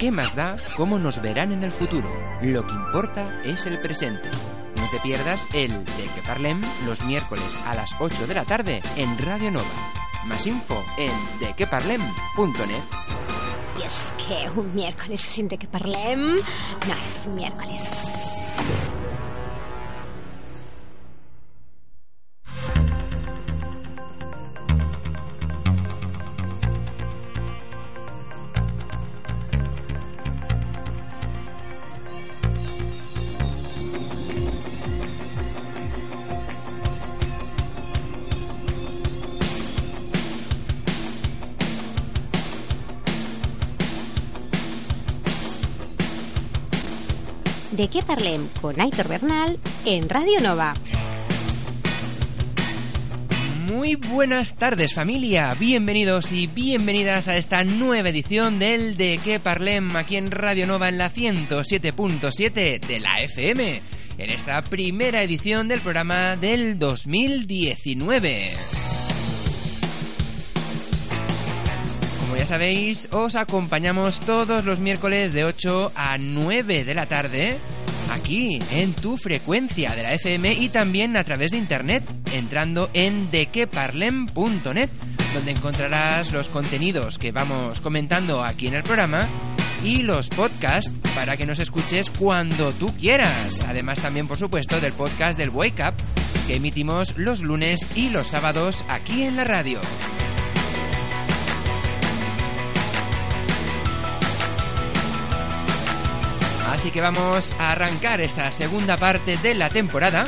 ¿Qué más da cómo nos verán en el futuro? Lo que importa es el presente. No te pierdas el De que Parlem los miércoles a las 8 de la tarde en Radio Nova. Más info en dequeparlem.net. Y es que un miércoles sin de que parlem no es miércoles. De qué parlem con Aitor Bernal en Radio Nova. Muy buenas tardes familia, bienvenidos y bienvenidas a esta nueva edición del De qué Parlem aquí en Radio Nova en la 107.7 de la FM, en esta primera edición del programa del 2019. Como ya sabéis, os acompañamos todos los miércoles de 8 a 9 de la tarde en tu frecuencia de la FM y también a través de internet entrando en dequeparlem.net donde encontrarás los contenidos que vamos comentando aquí en el programa y los podcasts para que nos escuches cuando tú quieras. Además también por supuesto del podcast del Wake Up que emitimos los lunes y los sábados aquí en la radio. Así que vamos a arrancar esta segunda parte de la temporada.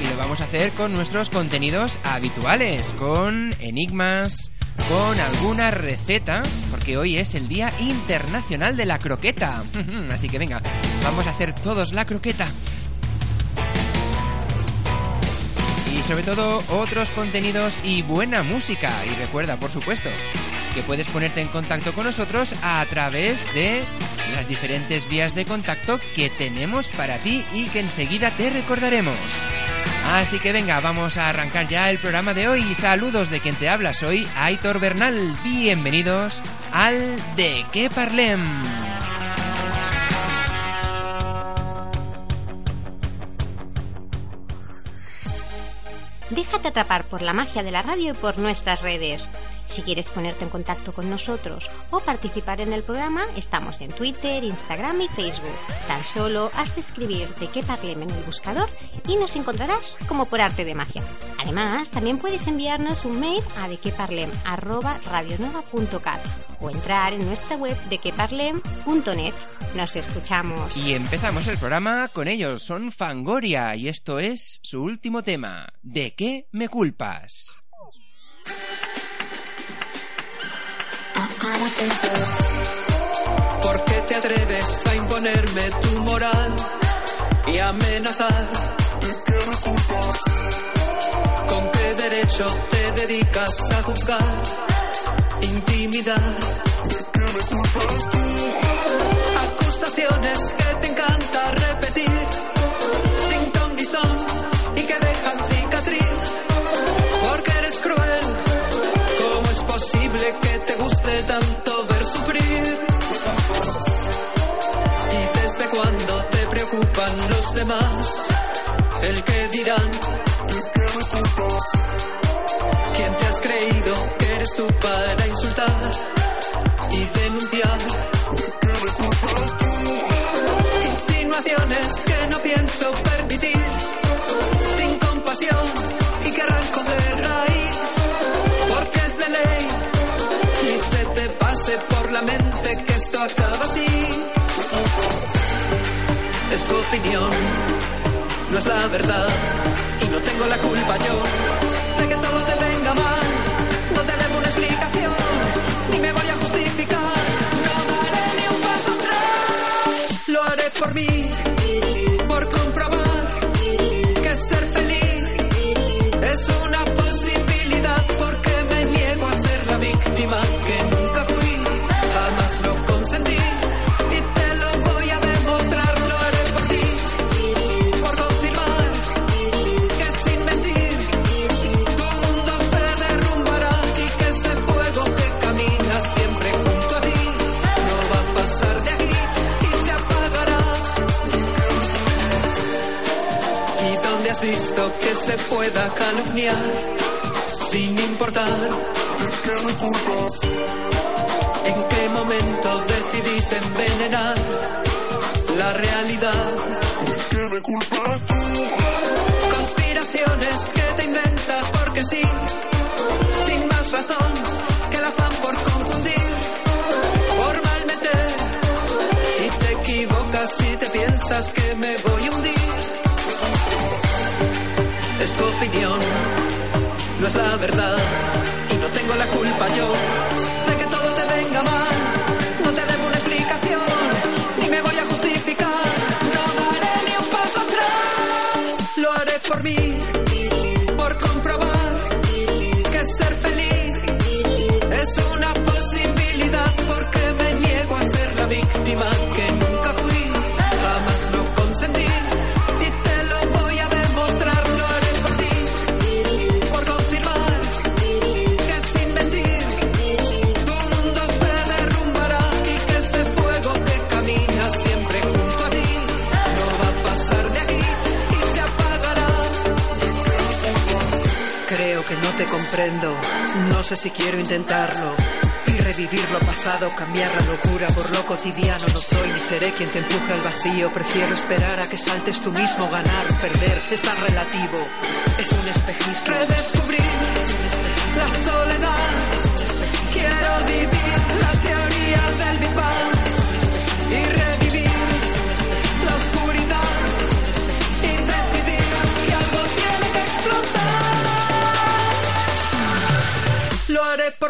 Y lo vamos a hacer con nuestros contenidos habituales, con enigmas, con alguna receta, porque hoy es el Día Internacional de la Croqueta. Así que venga, vamos a hacer todos la croqueta. Y sobre todo otros contenidos y buena música. Y recuerda, por supuesto, que puedes ponerte en contacto con nosotros a través de las diferentes vías de contacto que tenemos para ti y que enseguida te recordaremos. Así que venga, vamos a arrancar ya el programa de hoy. Saludos de quien te habla, soy Aitor Bernal. Bienvenidos al De qué Parlem. Déjate atrapar por la magia de la radio y por nuestras redes. Si quieres ponerte en contacto con nosotros o participar en el programa, estamos en Twitter, Instagram y Facebook. Tan solo has de escribir de qué parlem en el buscador y nos encontrarás como por arte de magia. Además, también puedes enviarnos un mail a dequeparlem@radionova.cat o entrar en nuestra web dequeparlem.net. Nos escuchamos. Y empezamos el programa con ellos. Son Fangoria y esto es su último tema. ¿De qué me culpas? ¿Por qué te atreves a imponerme tu moral y amenazar? ¿Con qué derecho te dedicas a juzgar, intimidar? Acusaciones que te encanta repetir tanto ver sufrir. ¿Y desde cuándo te preocupan los demás? El que dirán tu opinión, no es la verdad, y no tengo la culpa yo de que todo te venga mal. No te debo una explicación, ni me voy a justificar. No daré ni un paso atrás. Lo haré por mí, pueda calumniar sin importar? ¿En qué momento decidiste envenenar la realidad? Y no tengo la culpa yo no sé si quiero intentarlo. Y revivir lo pasado, cambiar la locura por lo cotidiano. No soy ni seré quien te empuje al vacío. Prefiero esperar a que saltes tú mismo. Ganar, perder, es tan relativo. Es un espejismo. Redescubrir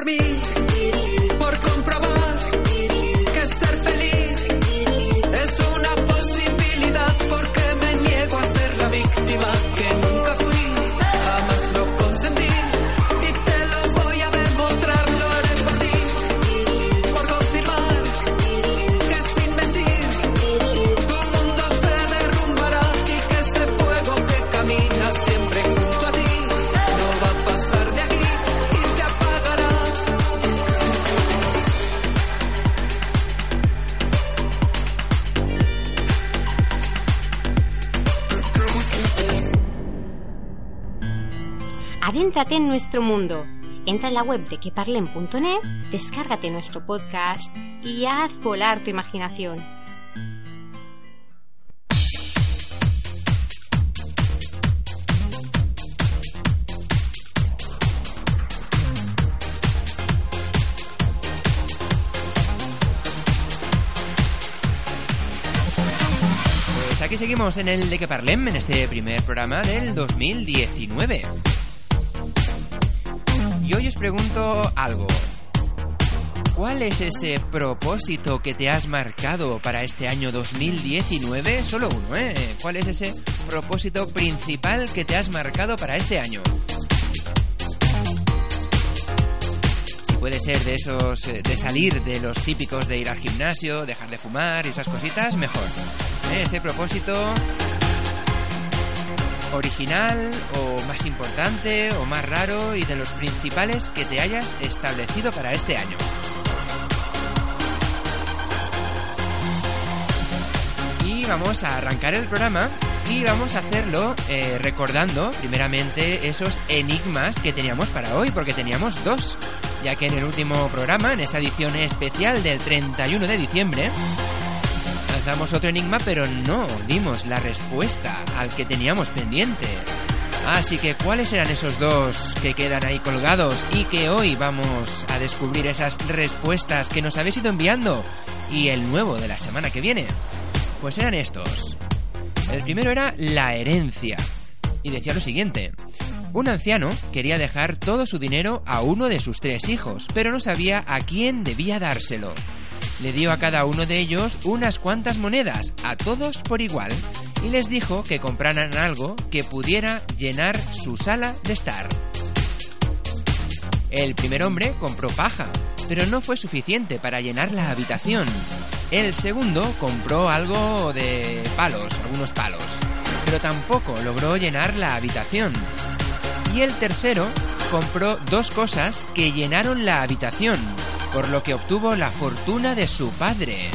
Lo Adéntrate en nuestro mundo. Entra en la web de queparlen.net, descárgate nuestro podcast y haz volar tu imaginación. Pues aquí seguimos en el de que en este primer programa del 2019. Y hoy os pregunto algo. ¿Cuál es ese propósito que te has marcado para este año 2019? Solo uno, ¿eh? ¿Cuál es ese propósito principal que te has marcado para este año? Si puede ser de esos, eh, de salir de los típicos de ir al gimnasio, dejar de fumar y esas cositas, mejor. ¿Eh? Ese propósito original o más importante o más raro y de los principales que te hayas establecido para este año. Y vamos a arrancar el programa y vamos a hacerlo eh, recordando primeramente esos enigmas que teníamos para hoy, porque teníamos dos, ya que en el último programa, en esa edición especial del 31 de diciembre, lanzamos otro enigma, pero no dimos la respuesta al que teníamos pendiente. Así que, ¿cuáles eran esos dos que quedan ahí colgados y que hoy vamos a descubrir esas respuestas que nos habéis ido enviando? Y el nuevo de la semana que viene. Pues eran estos. El primero era la herencia. Y decía lo siguiente. Un anciano quería dejar todo su dinero a uno de sus tres hijos, pero no sabía a quién debía dárselo. Le dio a cada uno de ellos unas cuantas monedas, a todos por igual, y les dijo que compraran algo que pudiera llenar su sala de estar. El primer hombre compró paja, pero no fue suficiente para llenar la habitación. El segundo compró algo de palos, algunos palos, pero tampoco logró llenar la habitación. Y el tercero compró dos cosas que llenaron la habitación, por lo que obtuvo la fortuna de su padre.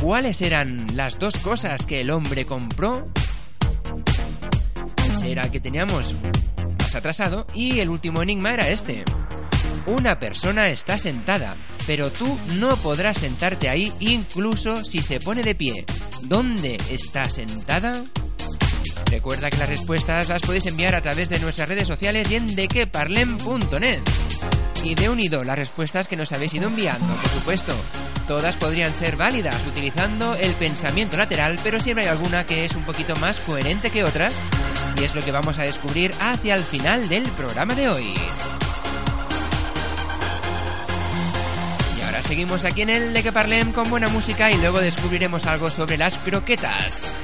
¿Cuáles eran las dos cosas que el hombre compró? Ese era el que teníamos más atrasado y el último enigma era este. Una persona está sentada, pero tú no podrás sentarte ahí incluso si se pone de pie. ¿Dónde está sentada? Recuerda que las respuestas las podéis enviar a través de nuestras redes sociales y en dequeparlem.net. Y de unido las respuestas que nos habéis ido enviando, por supuesto. Todas podrían ser válidas utilizando el pensamiento lateral, pero siempre hay alguna que es un poquito más coherente que otras. Y es lo que vamos a descubrir hacia el final del programa de hoy. Y ahora seguimos aquí en el de que parlem con buena música y luego descubriremos algo sobre las croquetas.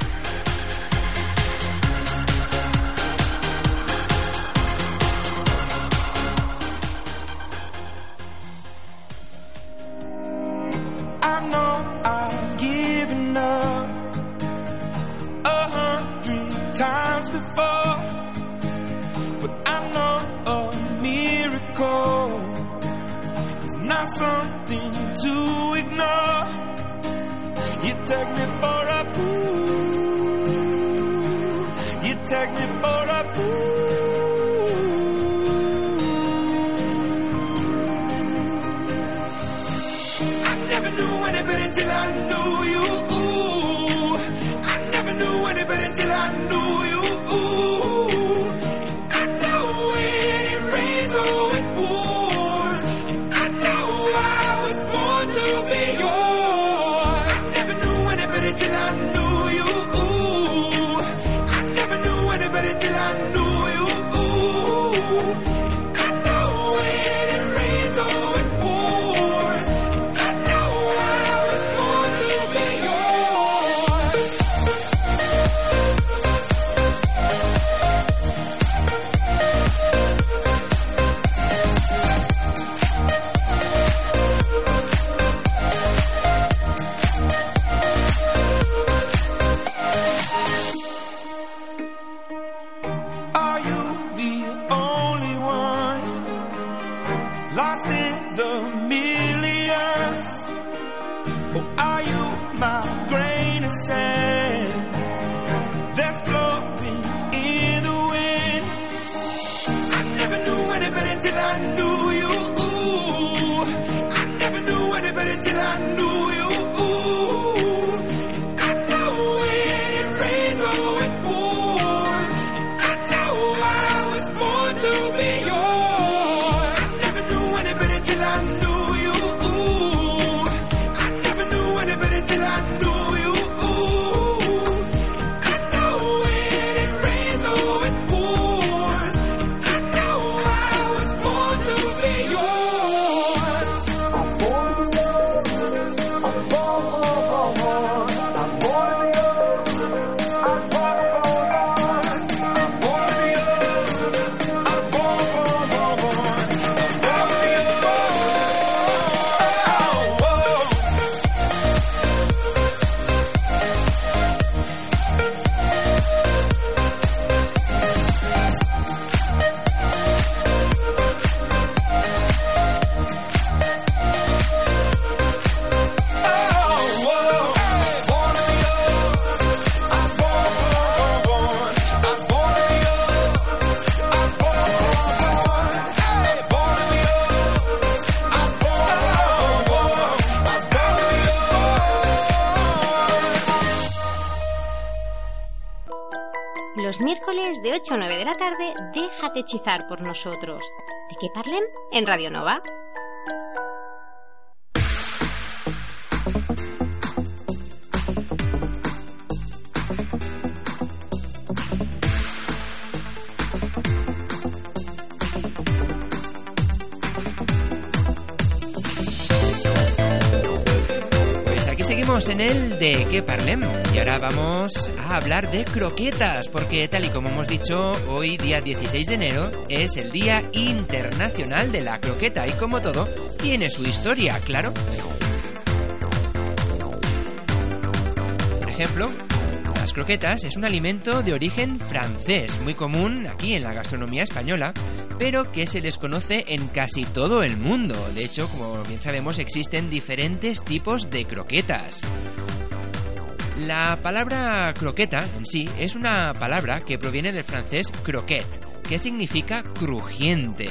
De 8 a 9 de la tarde, déjate hechizar por nosotros. ¿De qué parlem? En Radio Nova. En el de qué parlem y ahora vamos a hablar de croquetas porque tal y como hemos dicho hoy día 16 de enero es el Día Internacional de la Croqueta y como todo tiene su historia, claro. Por ejemplo, croquetas es un alimento de origen francés, muy común aquí en la gastronomía española, pero que se les conoce en casi todo el mundo. De hecho, como bien sabemos, existen diferentes tipos de croquetas. La palabra croqueta en sí es una palabra que proviene del francés croquette, que significa crujiente.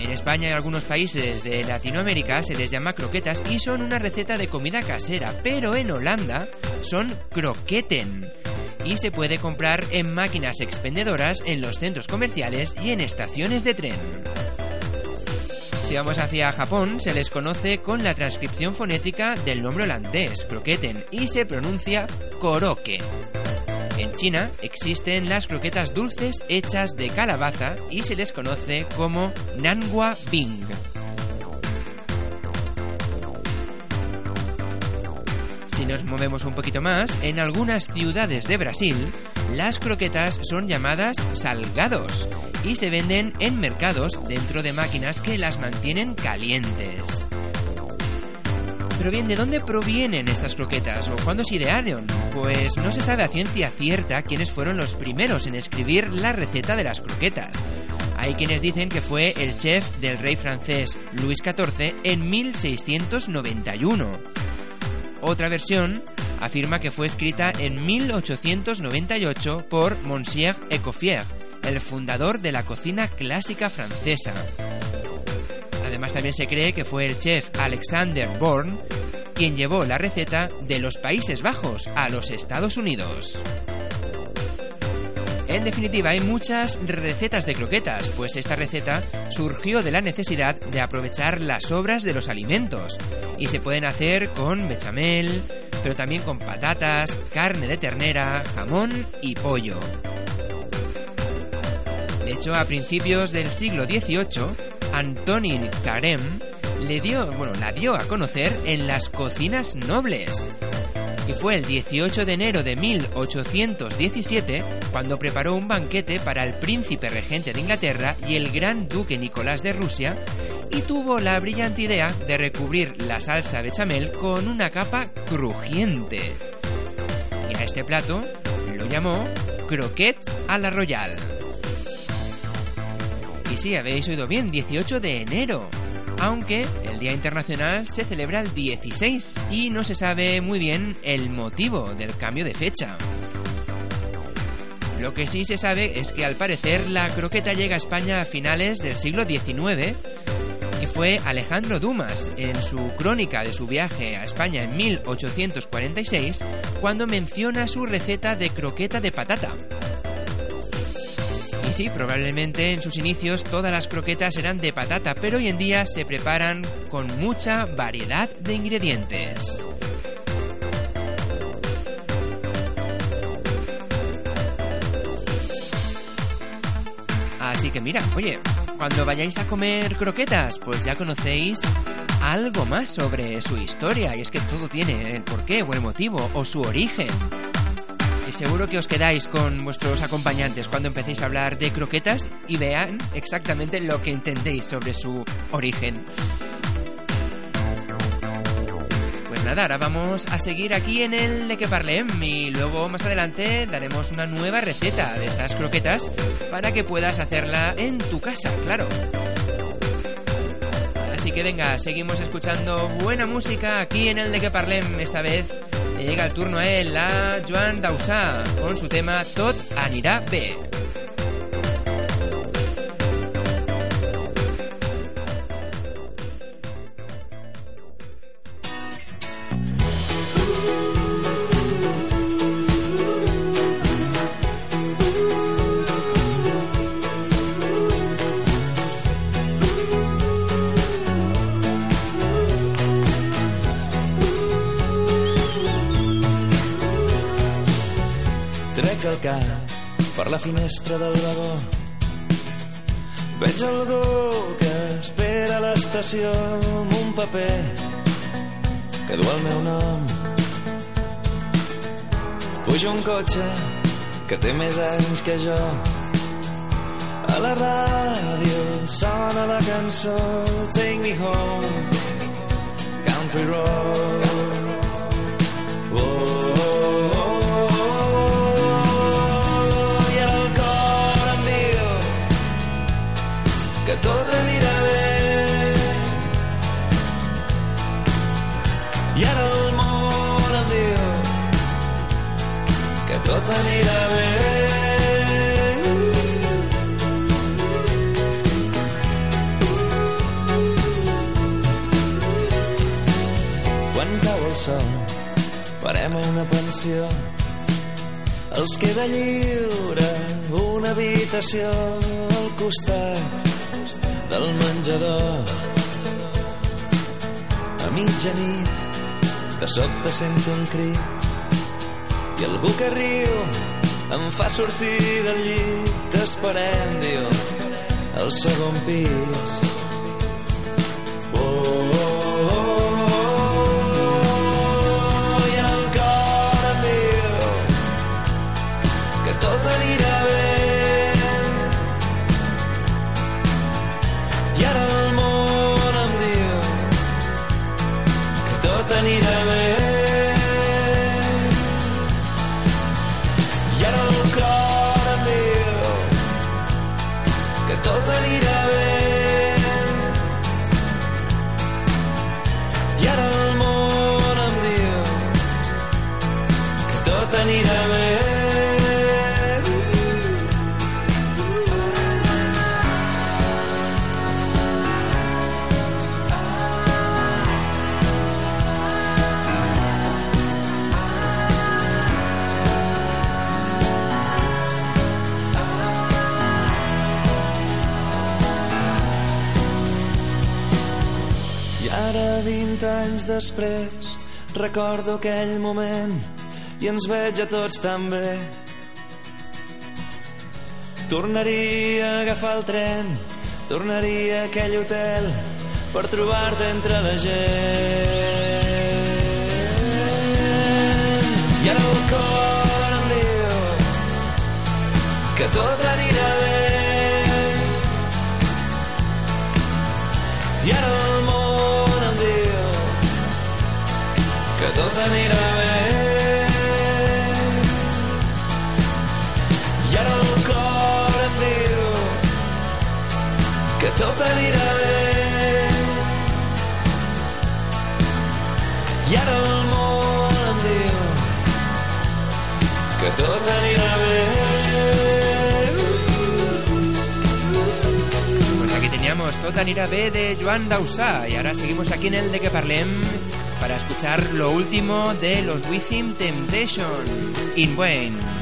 En España y algunos países de Latinoamérica se les llama croquetas y son una receta de comida casera, pero en Holanda son croqueten y se puede comprar en máquinas expendedoras en los centros comerciales y en estaciones de tren. Si vamos hacia Japón, se les conoce con la transcripción fonética del nombre holandés, croqueten, y se pronuncia koroke. En China existen las croquetas dulces hechas de calabaza y se les conoce como Nanhua Bing. Si nos movemos un poquito más, en algunas ciudades de Brasil, las croquetas son llamadas salgados y se venden en mercados dentro de máquinas que las mantienen calientes. Pero bien, ¿de dónde provienen estas croquetas o cuándo se idearon? Pues no se sabe a ciencia cierta quiénes fueron los primeros en escribir la receta de las croquetas. Hay quienes dicen que fue el chef del rey francés Luis XIV en 1691. Otra versión afirma que fue escrita en 1898 por Monsieur Escoffier, el fundador de la cocina clásica francesa. Además también se cree que fue el chef Alexander Born quien llevó la receta de los Países Bajos a los Estados Unidos. En definitiva, hay muchas recetas de croquetas, pues esta receta surgió de la necesidad de aprovechar las sobras de los alimentos y se pueden hacer con bechamel, pero también con patatas, carne de ternera, jamón y pollo. De hecho, a principios del siglo XVIII, Antonin Carême le dio, bueno, la dio a conocer en las cocinas nobles. Y fue el 18 de enero de 1817 cuando preparó un banquete para el príncipe regente de Inglaterra y el gran duque Nicolás de Rusia y tuvo la brillante idea de recubrir la salsa bechamel con una capa crujiente. Y a este plato lo llamó croquette a la royal. Sí, habéis oído bien, 18 de enero aunque el Día Internacional se celebra el 16 y no se sabe muy bien el motivo del cambio de fecha. Lo que sí se sabe es que al parecer la croqueta llega a España a finales del siglo XIX y fue Alejandro Dumas en su crónica de su viaje a España en 1846 cuando menciona su receta de croqueta de patata. Y sí, probablemente en sus inicios todas las croquetas eran de patata, pero hoy en día se preparan con mucha variedad de ingredientes. Así que mira, oye, cuando vayáis a comer croquetas, pues ya conocéis algo más sobre su historia, y es que todo tiene el porqué o el motivo o su origen. Y seguro que os quedáis con vuestros acompañantes cuando empecéis a hablar de croquetas y vean exactamente lo que entendéis sobre su origen. Pues nada, ahora vamos a seguir aquí en el de que parlem y luego más adelante daremos una nueva receta de esas croquetas para que puedas hacerla en tu casa, claro. Así que venga, seguimos escuchando buena música aquí en el de que parlem esta vez y llega el turno a él, a Joan Dausà, con su tema Tot anirà bé. Finestra del vagó. Veig algú que espera a l'estació amb un paper que du el meu nom. Puja un cotxe que té més anys que jo. A la ràdio sona la cançó Take me home, Country Road. Pensió. Els queda lliure una habitació al costat del menjador. A mitjanit, de sobte sento un crit i algú que riu em fa sortir del llit. T'esperem, dius, al segon pis. Després, recordo aquell moment i ens veig a tots tan bé. Tornaria a agafar el tren, tornaria a aquell hotel per trobar-te entre la gent. I ara el cor em diu que tot anirà bé. I ara tot anirà bé. I ara el cor em diu que tot anirà bé. I ara el món em diu que tot anirà bé. Pues aquí teníamos Tot anirà bé de Joan Dausà y ahora seguimos aquí en el de que parlem para escuchar lo último de los Within Temptation, In Wayne.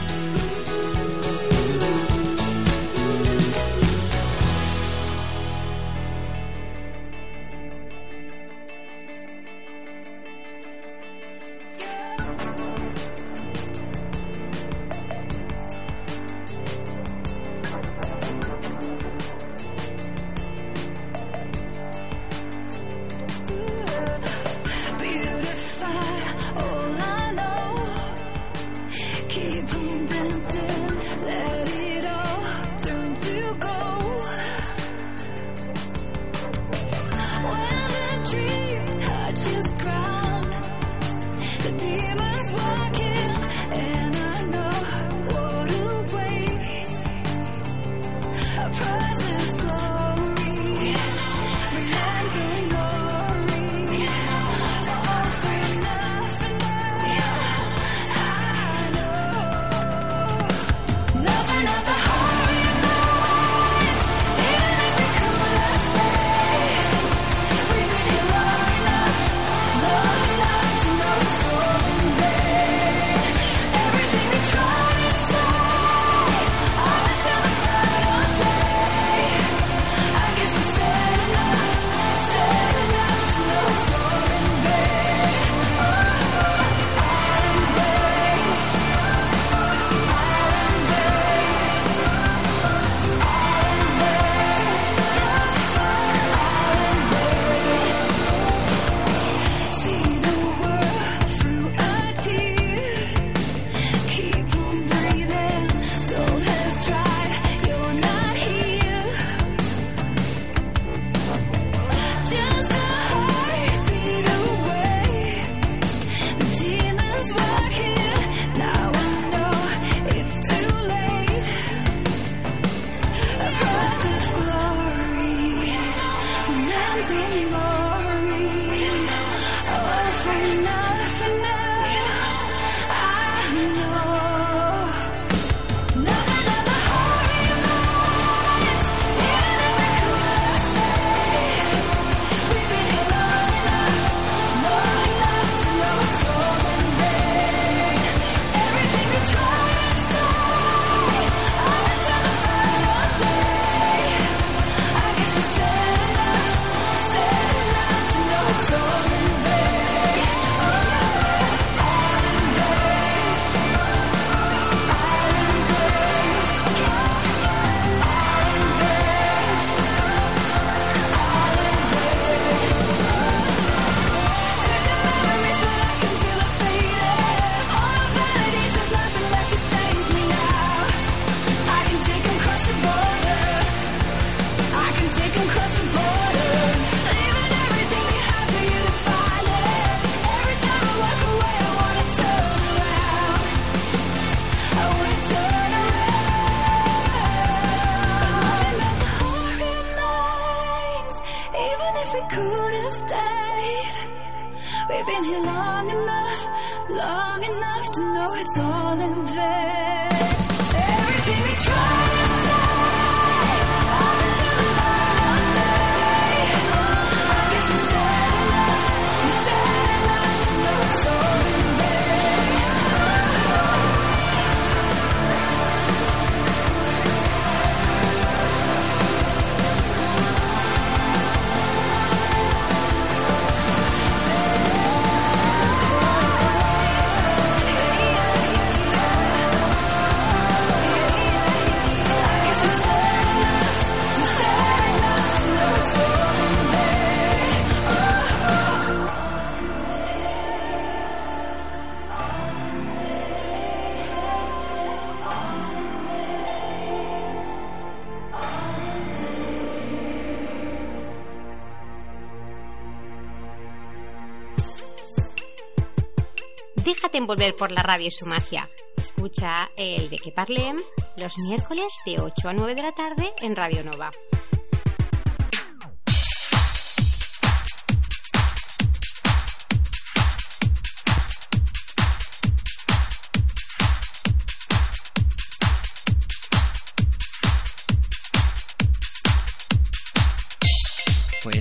Envolver por la radio y su magia. Escucha el de que parlem los miércoles de 8 a 9 de la tarde en Radio Nova.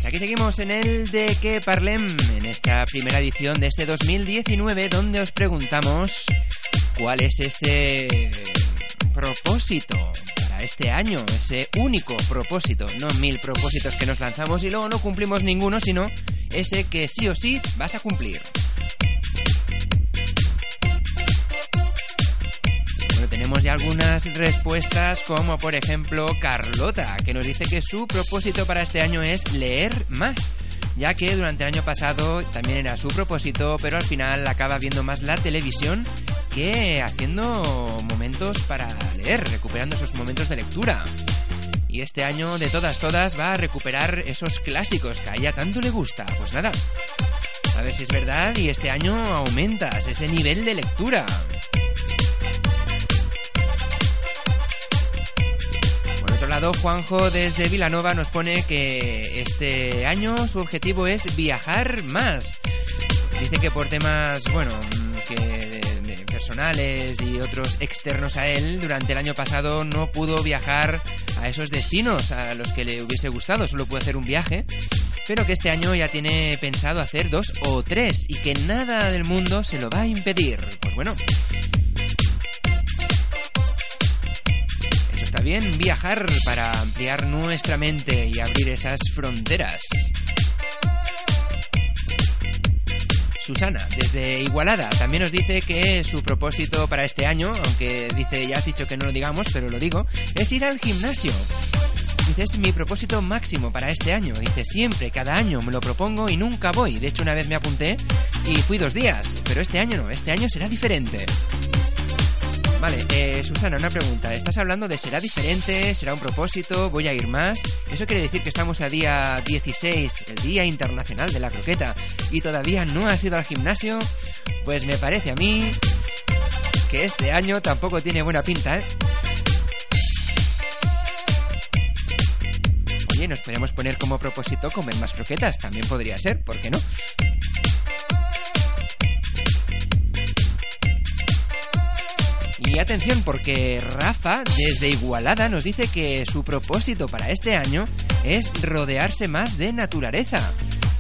Aquí seguimos en el de que parlem, en esta primera edición de este 2019, donde os preguntamos cuál es ese propósito para este año, ese único propósito, no mil propósitos que nos lanzamos y luego no cumplimos ninguno, sino ese que sí o sí vas a cumplir. Tenemos ya algunas respuestas, como por ejemplo Carlota, que nos dice que su propósito para este año es leer más, ya que durante el año pasado también era su propósito, pero al final acaba viendo más la televisión que haciendo momentos para leer, recuperando esos momentos de lectura. Y este año, de todas, todas, va a recuperar esos clásicos que a ella tanto le gusta. Pues nada, a ver si es verdad y este año aumentas ese nivel de lectura. Juanjo desde Vilanova nos pone que este año su objetivo es viajar más. Dice que por temas, bueno, que personales y otros externos a él, durante el año pasado no pudo viajar a esos destinos a los que le hubiese gustado, solo pudo hacer un viaje, pero que este año ya tiene pensado hacer dos o tres y que nada del mundo se lo va a impedir. Pues bueno, está bien, viajar para ampliar nuestra mente y abrir esas fronteras. Susana, desde Igualada, también nos dice que su propósito para este año, aunque dice, ya has dicho que no lo digamos, pero lo digo, es ir al gimnasio. Dice, es mi propósito máximo para este año. Dice, siempre, cada año me lo propongo y nunca voy. De hecho, una vez me apunté y fui dos días, pero este año no, este año será diferente. Vale, eh, Susana, una pregunta. Estás hablando de será diferente, será un propósito, voy a ir más. ¿Eso quiere decir que estamos a día 16, el Día Internacional de la Croqueta, y todavía no has ido al gimnasio? Pues me parece a mí que este año tampoco tiene buena pinta, ¿eh? Oye, nos podríamos poner como propósito comer más croquetas, también podría ser, ¿por qué no? Y atención porque Rafa desde Igualada nos dice que su propósito para este año es rodearse más de naturaleza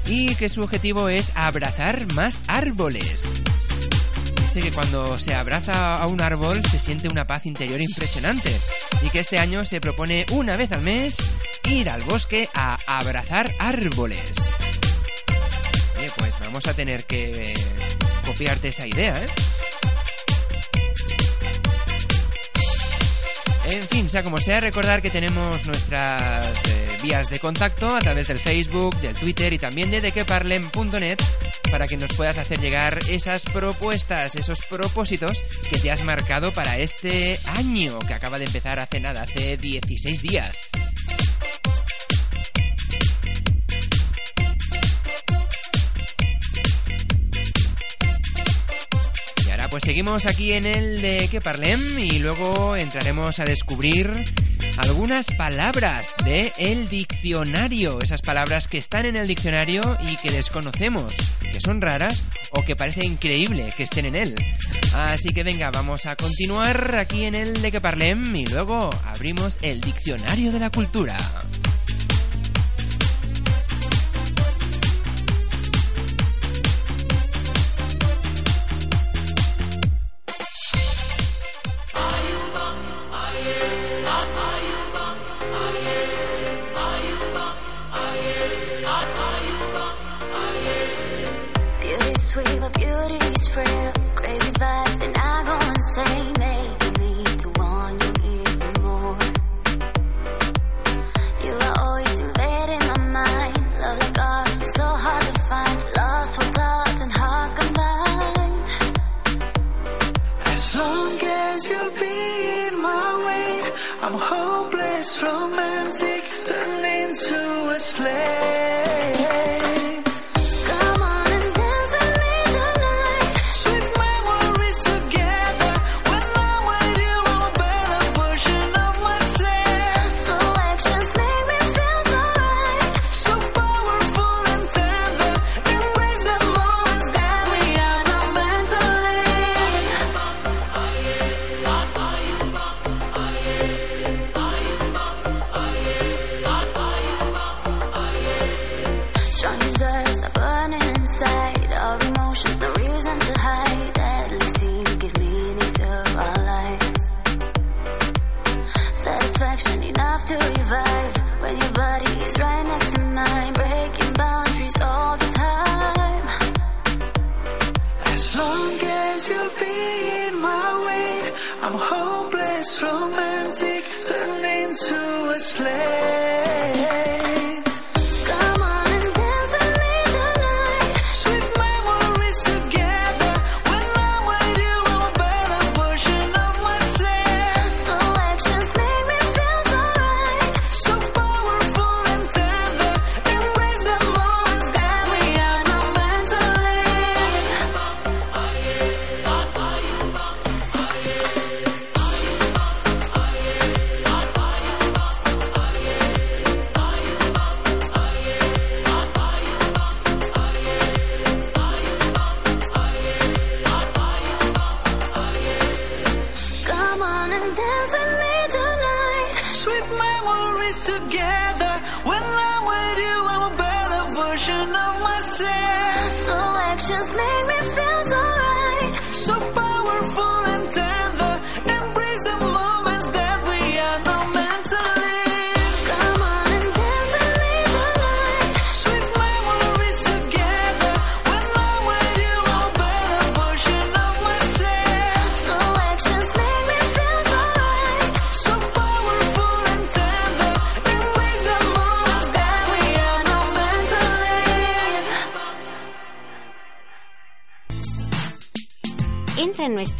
y que su objetivo es abrazar más árboles. Dice que cuando se abraza a un árbol se siente una paz interior impresionante y que este año se propone una vez al mes ir al bosque a abrazar árboles. Oye, pues vamos a tener que copiarte esa idea, ¿eh? En fin, sea como sea, recordar que tenemos nuestras eh, vías de contacto a través del Facebook, del Twitter y también de dequeparlem.net para que nos puedas hacer llegar esas propuestas, esos propósitos que te has marcado para este año que acaba de empezar hace nada, hace 16 días. Pues seguimos aquí en el de que parlem y luego entraremos a descubrir algunas palabras de el diccionario, esas palabras que están en el diccionario y que desconocemos, que son raras o que parece increíble que estén en él. Así que venga, vamos a continuar aquí en el de que parlem y luego abrimos el diccionario de la cultura.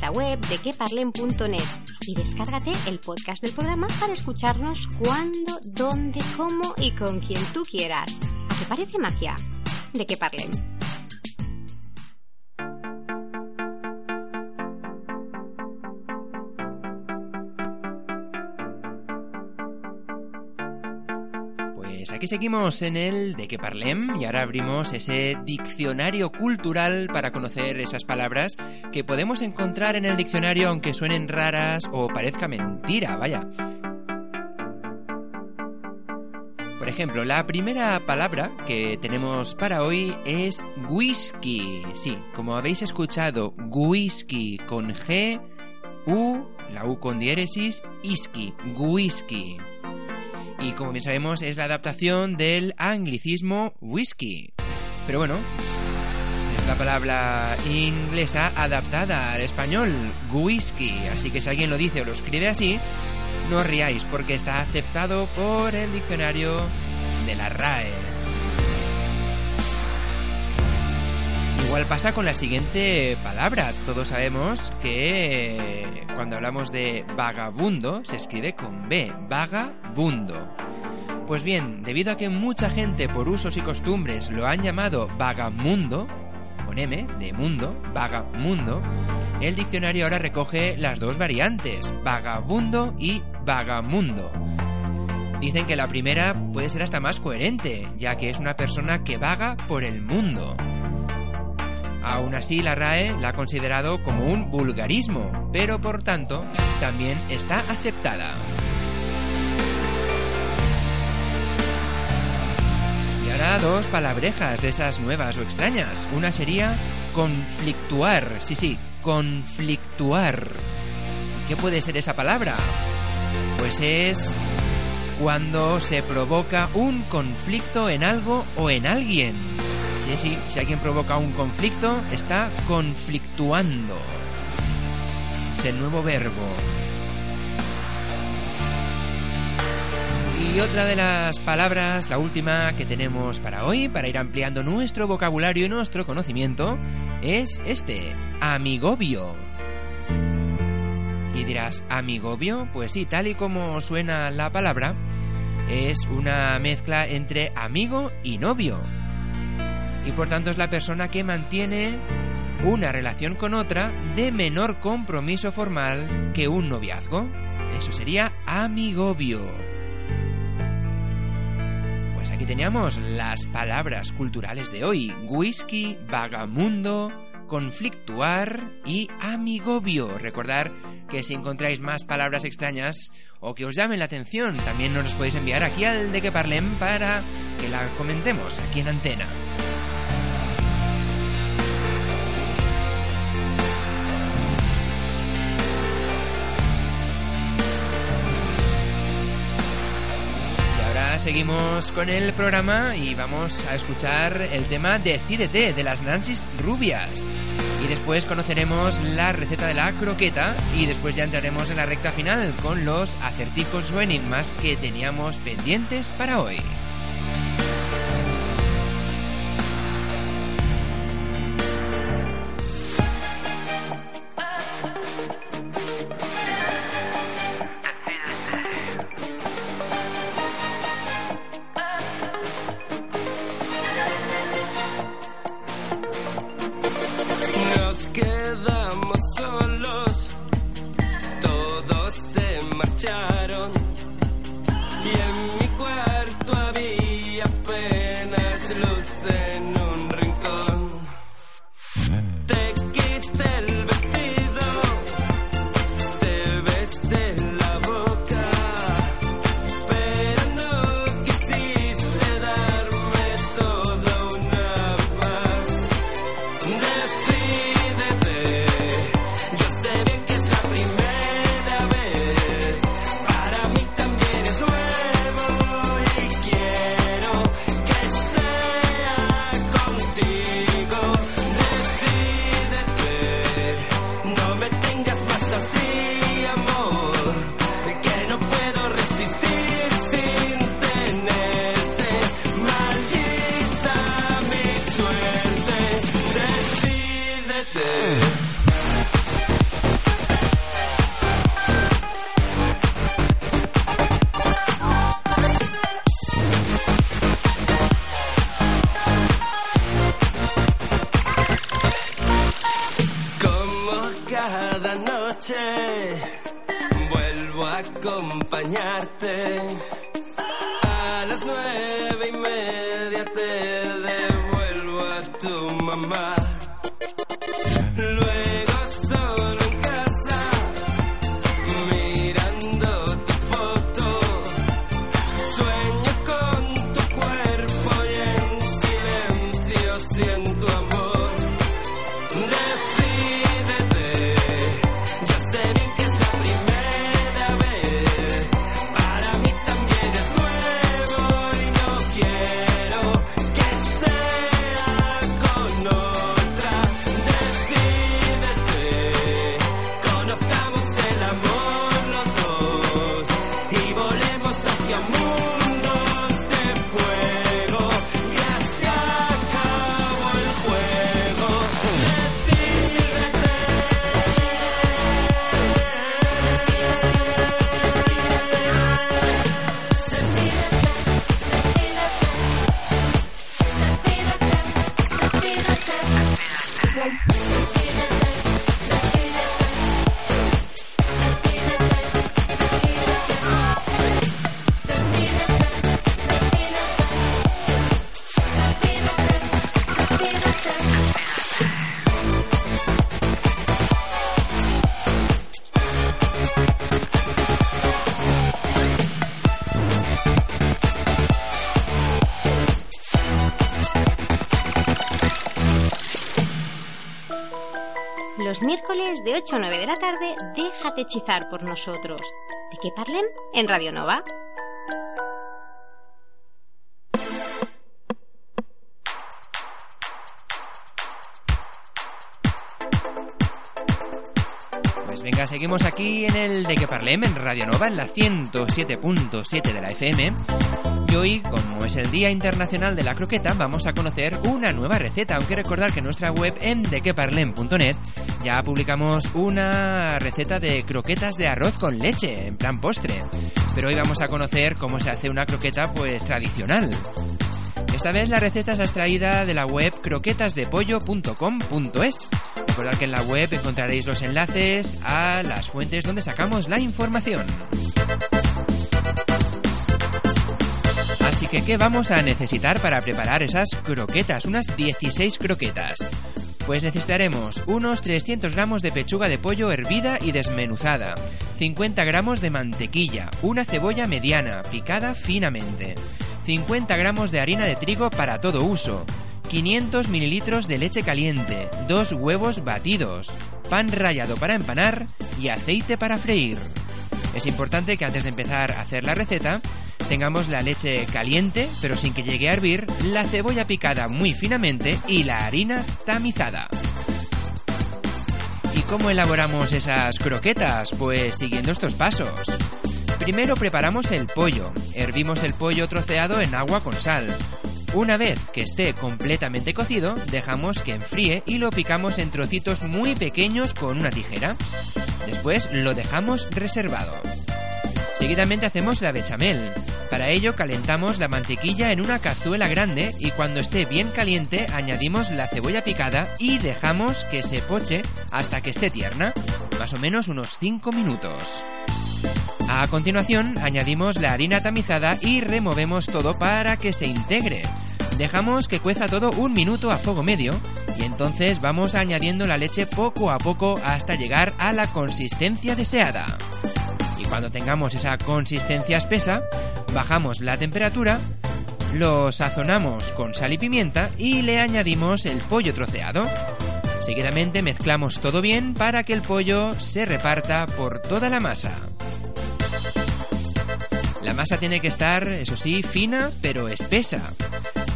Nuestra web de queparlen.net y descárgate el podcast del programa para escucharnos cuando, dónde, cómo y con quien tú quieras. ¿A qué parece magia? De que parlen. Pues aquí seguimos en el de que parlem y ahora abrimos ese diccionario cultural para conocer esas palabras que podemos encontrar en el diccionario aunque suenen raras o parezca mentira, vaya. Por ejemplo, la primera palabra que tenemos para hoy es whisky. Sí, como habéis escuchado, whisky con G, U, la U con diéresis, isky, whisky. Y como bien sabemos, es la adaptación del anglicismo whisky. Pero bueno, es la palabra inglesa adaptada al español, whisky. Así que si alguien lo dice o lo escribe así, no os riáis porque está aceptado por el diccionario de la RAE. Igual pasa con la siguiente palabra. Todos sabemos que cuando hablamos de vagabundo se escribe con B, vagabundo. Pues bien, debido a que mucha gente por usos y costumbres lo han llamado vagamundo, con M, de mundo, vagamundo, el diccionario ahora recoge las dos variantes, vagabundo y vagamundo. Dicen que la primera puede ser hasta más coherente, ya que es una persona que vaga por el mundo. Aún así, la RAE la ha considerado como un vulgarismo, pero por tanto también está aceptada. Y ahora dos palabrejas de esas nuevas o extrañas. Una sería conflictuar. Sí, sí, conflictuar. ¿Qué puede ser esa palabra? Pues es cuando se provoca un conflicto en algo o en alguien. Sí, sí, si alguien provoca un conflicto, está conflictuando. Es el nuevo verbo. Y otra de las palabras, la última que tenemos para hoy, para ir ampliando nuestro vocabulario y nuestro conocimiento, es este, amigobio. Y dirás, ¿amigobio? Pues sí, tal y como suena la palabra, es una mezcla entre amigo y novio. Y por tanto es la persona que mantiene una relación con otra de menor compromiso formal que un noviazgo. Eso sería amigobio. Pues aquí teníamos las palabras culturales de hoy. Whisky, vagamundo, conflictuar y amigobio. Recordar que si encontráis más palabras extrañas o que os llamen la atención, también nos las podéis enviar aquí al de que parlem para que la comentemos aquí en antena. Seguimos con el programa y vamos a escuchar el tema Decídete de las Nancy's Rubias. Y después conoceremos la receta de la croqueta y después ya entraremos en la recta final con los acertijos o enigmas que teníamos pendientes para hoy. 8 a 9 de la tarde, déjate hechizar por nosotros. ¿De qué parlen? En Radio Nova. Seguimos aquí en el de que parlem en Radio Nova, en la 107.7 de la FM. Y hoy, como es el Día Internacional de la Croqueta, vamos a conocer una nueva receta. Aunque recordar que en nuestra web en dequeparlem.net ya publicamos una receta de croquetas de arroz con leche, en plan postre. Pero hoy vamos a conocer cómo se hace una croqueta pues tradicional. Esta vez la receta es extraída de la web croquetasdepollo.com.es. Recordad que en la web encontraréis los enlaces a las fuentes donde sacamos la información. Así que, ¿qué vamos a necesitar para preparar esas croquetas? Unas 16 croquetas. Pues necesitaremos unos 300 gramos de pechuga de pollo hervida y desmenuzada, 50 gramos de mantequilla, una cebolla mediana, picada finamente, 50 gramos de harina de trigo para todo uso, 500 mililitros de leche caliente, dos huevos batidos, pan rallado para empanar y aceite para freír. Es importante que antes de empezar a hacer la receta tengamos la leche caliente, pero sin que llegue a hervir, la cebolla picada muy finamente y la harina tamizada. ¿Y cómo elaboramos esas croquetas? Pues siguiendo estos pasos. Primero preparamos el pollo. Hervimos el pollo troceado en agua con sal. Una vez que esté completamente cocido, dejamos que enfríe y lo picamos en trocitos muy pequeños con una tijera. Después lo dejamos reservado. Seguidamente hacemos la bechamel. Para ello calentamos la mantequilla en una cazuela grande y cuando esté bien caliente añadimos la cebolla picada y dejamos que se poche hasta que esté tierna, más o menos unos 5 minutos. A continuación añadimos la harina tamizada y removemos todo para que se integre. Dejamos que cueza todo un minuto a fuego medio y entonces vamos añadiendo la leche poco a poco hasta llegar a la consistencia deseada. Y cuando tengamos esa consistencia espesa, bajamos la temperatura, lo sazonamos con sal y pimienta y le añadimos el pollo troceado. Seguidamente mezclamos todo bien para que el pollo se reparta por toda la masa. La masa tiene que estar, eso sí, fina pero espesa.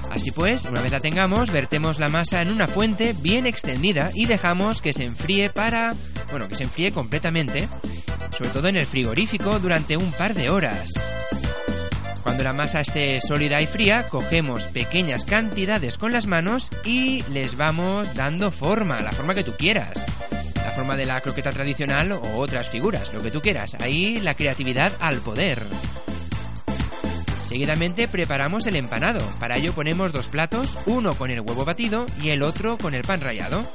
Así pues, una vez la tengamos, vertemos la masa en una fuente bien extendida y dejamos que se enfríe para, bueno, que se enfríe completamente, sobre todo en el frigorífico durante un par de horas. Cuando la masa esté sólida y fría, cogemos pequeñas cantidades con las manos y les vamos dando forma, la forma que tú quieras. La forma de la croqueta tradicional o otras figuras, lo que tú quieras. Ahí la creatividad al poder. Seguidamente preparamos el empanado. Para ello ponemos dos platos, uno con el huevo batido y el otro con el pan rallado.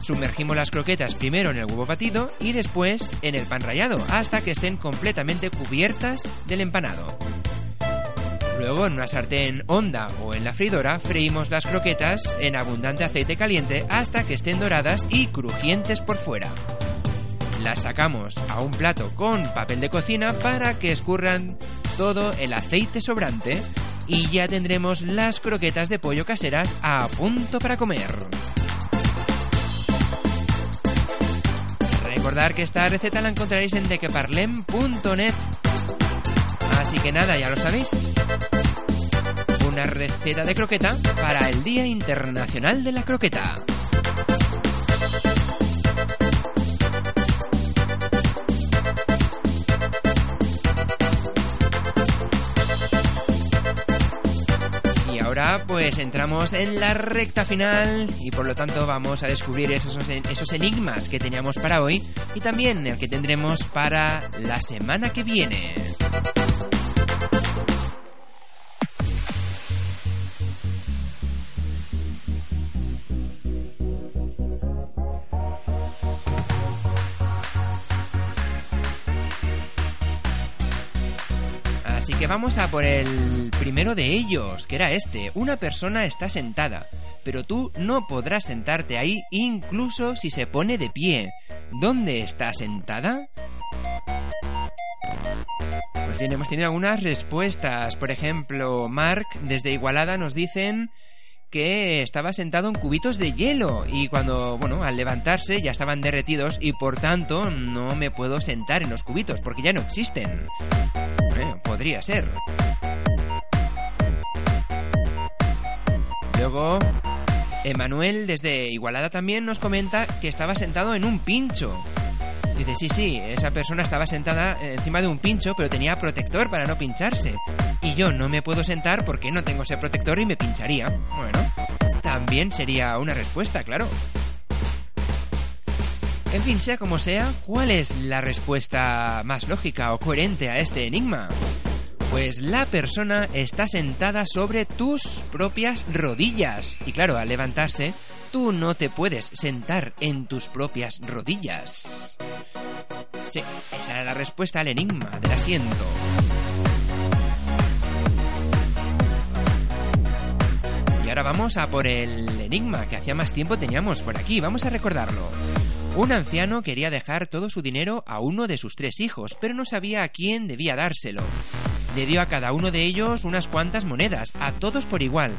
Sumergimos las croquetas primero en el huevo batido y después en el pan rallado hasta que estén completamente cubiertas del empanado. Luego en una sartén honda o en la freidora freímos las croquetas en abundante aceite caliente hasta que estén doradas y crujientes por fuera. Las sacamos a un plato con papel de cocina para que escurran todo el aceite sobrante y ya tendremos las croquetas de pollo caseras a punto para comer. Recordar que esta receta la encontraréis en dequeparlem.net. Así que nada, ya lo sabéis. Una receta de croqueta para el Día Internacional de la Croqueta. Pues entramos en la recta final y por lo tanto vamos a descubrir esos, esos enigmas que teníamos para hoy y también el que tendremos para la semana que viene. Que vamos a por el primero de ellos, que era este. Una persona está sentada, pero tú no podrás sentarte ahí incluso si se pone de pie. ¿Dónde está sentada? Pues bien, hemos tenido algunas respuestas. Por ejemplo, Mark desde Igualada nos dicen que estaba sentado en cubitos de hielo y cuando, bueno, al levantarse ya estaban derretidos y por tanto no me puedo sentar en los cubitos porque ya no existen. Eh, podría ser. Luego, Emanuel desde Igualada también nos comenta que estaba sentado en un pincho. Dice, sí, sí, esa persona estaba sentada encima de un pincho, pero tenía protector para no pincharse. Y yo no me puedo sentar porque no tengo ese protector y me pincharía. Bueno, también sería una respuesta, claro. En fin, sea como sea, ¿cuál es la respuesta más lógica o coherente a este enigma? Pues la persona está sentada sobre tus propias rodillas. Y claro, al levantarse, tú no te puedes sentar en tus propias rodillas. Sí, esa era la respuesta al enigma del asiento. Y ahora vamos a por el enigma que hacía más tiempo teníamos por aquí. Vamos a recordarlo. Un anciano quería dejar todo su dinero a uno de sus tres hijos, pero no sabía a quién debía dárselo. Le dio a cada uno de ellos unas cuantas monedas, a todos por igual,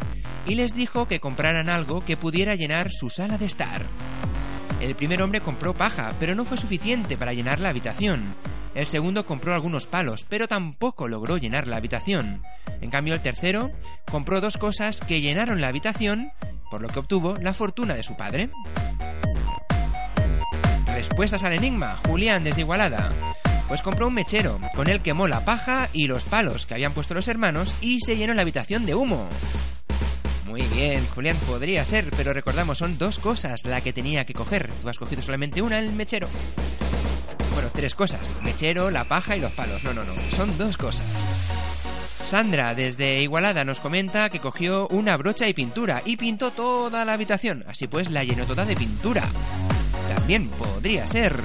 y les dijo que compraran algo que pudiera llenar su sala de estar. El primer hombre compró paja, pero no fue suficiente para llenar la habitación. El segundo compró algunos palos, pero tampoco logró llenar la habitación. En cambio, el tercero compró dos cosas que llenaron la habitación, por lo que obtuvo la fortuna de su padre. Respuestas al enigma. Julián desde Igualada. Pues compró un mechero, con él quemó la paja y los palos que habían puesto los hermanos y se llenó la habitación de humo. Muy bien, Julián, podría ser, pero recordamos, son dos cosas la que tenía que coger. Tú has cogido solamente una, el mechero. Bueno, tres cosas. Mechero, la paja y los palos. No, no, no. Son dos cosas. Sandra, desde Igualada, nos comenta que cogió una brocha y pintura y pintó toda la habitación. Así pues, la llenó toda de pintura. También podría ser.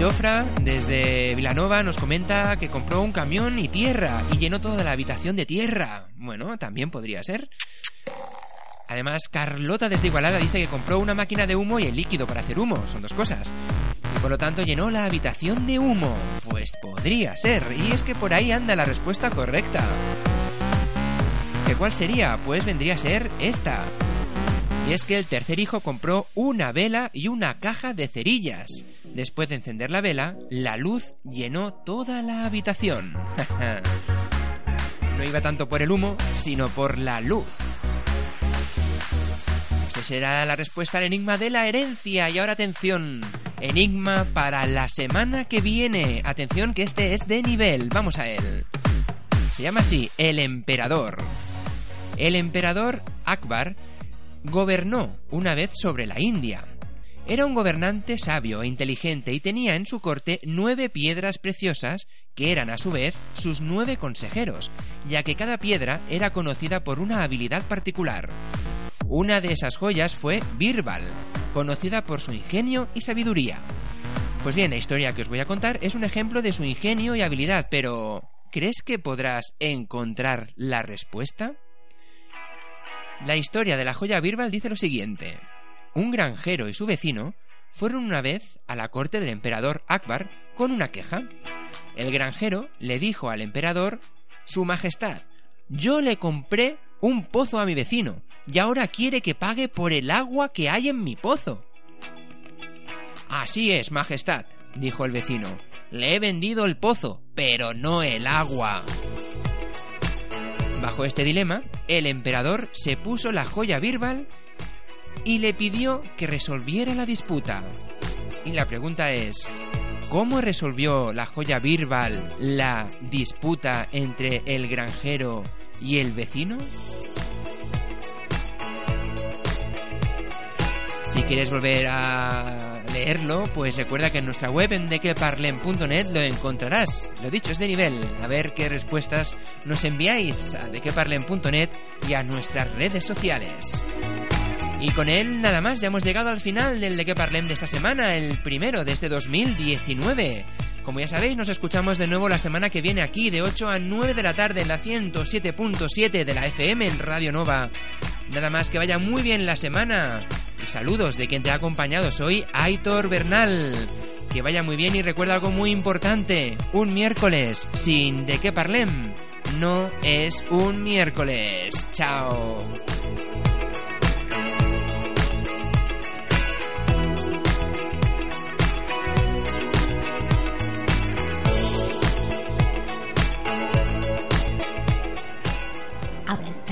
Jofra, desde Vilanova, nos comenta que compró un camión y tierra y llenó toda la habitación de tierra. Bueno, también podría ser. Además, Carlota desde Igualada dice que compró una máquina de humo y el líquido para hacer humo. Son dos cosas. Y por lo tanto llenó la habitación de humo. Pues podría ser. Y es que por ahí anda la respuesta correcta. ¿Que cuál sería? Pues vendría a ser esta. Y es que el tercer hijo compró una vela y una caja de cerillas. Después de encender la vela, la luz llenó toda la habitación. no iba tanto por el humo, sino por la luz. Esa será la respuesta al enigma de la herencia. Y ahora atención, enigma para la semana que viene. Atención que este es de nivel. Vamos a él. Se llama así, el emperador. El emperador Akbar gobernó una vez sobre la India. Era un gobernante sabio e inteligente y tenía en su corte nueve piedras preciosas que eran a su vez sus nueve consejeros, ya que cada piedra era conocida por una habilidad particular. Una de esas joyas fue Birbal, conocida por su ingenio y sabiduría. Pues bien, la historia que os voy a contar es un ejemplo de su ingenio y habilidad, pero ¿crees que podrás encontrar la respuesta? La historia de la joya Birbal dice lo siguiente. Un granjero y su vecino fueron una vez a la corte del emperador Akbar con una queja. El granjero le dijo al emperador, Su Majestad, yo le compré un pozo a mi vecino y ahora quiere que pague por el agua que hay en mi pozo. Así es, Majestad, dijo el vecino. Le he vendido el pozo, pero no el agua. Bajo este dilema, el emperador se puso la joya Birbal y le pidió que resolviera la disputa. Y la pregunta es, ¿cómo resolvió la joya Birbal la disputa entre el granjero y el vecino? Si quieres volver a leerlo, pues recuerda que en nuestra web en dequeparlem.net lo encontrarás. Lo dicho, es de nivel. A ver qué respuestas nos enviáis a dequeparlem.net y a nuestras redes sociales. Y con él nada más, ya hemos llegado al final del De qué Parlem de esta semana, el primero de este 2019. Como ya sabéis, nos escuchamos de nuevo la semana que viene aquí de 8 a 9 de la tarde en la 107.7 de la FM en Radio Nova. Nada más que vaya muy bien la semana. Y saludos de quien te ha acompañado. Soy Aitor Bernal. que vaya muy bien y recuerda algo muy importante. Un miércoles sin de qué parlem no es un miércoles. Chao.